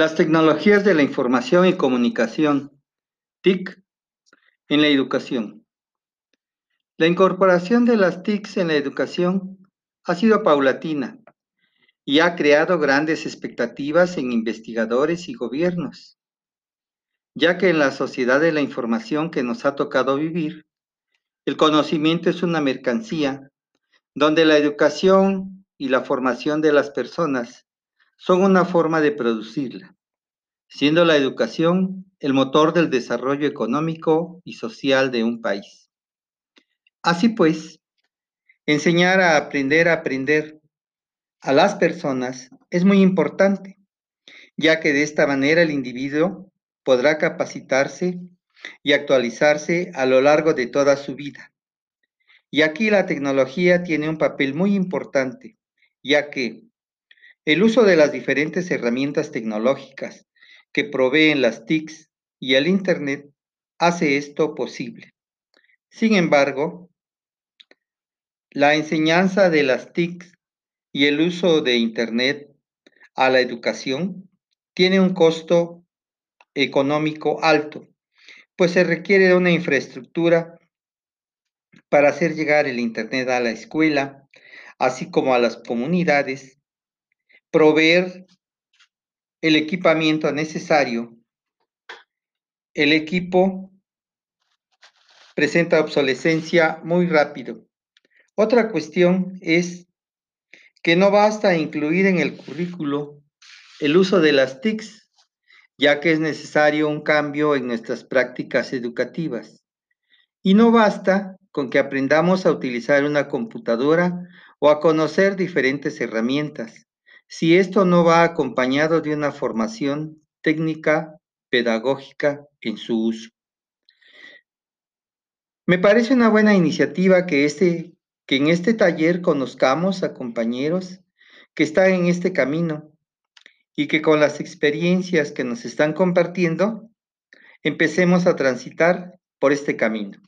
Las tecnologías de la información y comunicación, TIC, en la educación. La incorporación de las TICs en la educación ha sido paulatina y ha creado grandes expectativas en investigadores y gobiernos, ya que en la sociedad de la información que nos ha tocado vivir, el conocimiento es una mercancía donde la educación y la formación de las personas son una forma de producirla, siendo la educación el motor del desarrollo económico y social de un país. Así pues, enseñar a aprender a aprender a las personas es muy importante, ya que de esta manera el individuo podrá capacitarse y actualizarse a lo largo de toda su vida. Y aquí la tecnología tiene un papel muy importante, ya que el uso de las diferentes herramientas tecnológicas que proveen las TICs y el Internet hace esto posible. Sin embargo, la enseñanza de las TICs y el uso de Internet a la educación tiene un costo económico alto, pues se requiere una infraestructura para hacer llegar el Internet a la escuela, así como a las comunidades proveer el equipamiento necesario. El equipo presenta obsolescencia muy rápido. Otra cuestión es que no basta incluir en el currículo el uso de las TICs, ya que es necesario un cambio en nuestras prácticas educativas. Y no basta con que aprendamos a utilizar una computadora o a conocer diferentes herramientas si esto no va acompañado de una formación técnica pedagógica en su uso. Me parece una buena iniciativa que, este, que en este taller conozcamos a compañeros que están en este camino y que con las experiencias que nos están compartiendo, empecemos a transitar por este camino.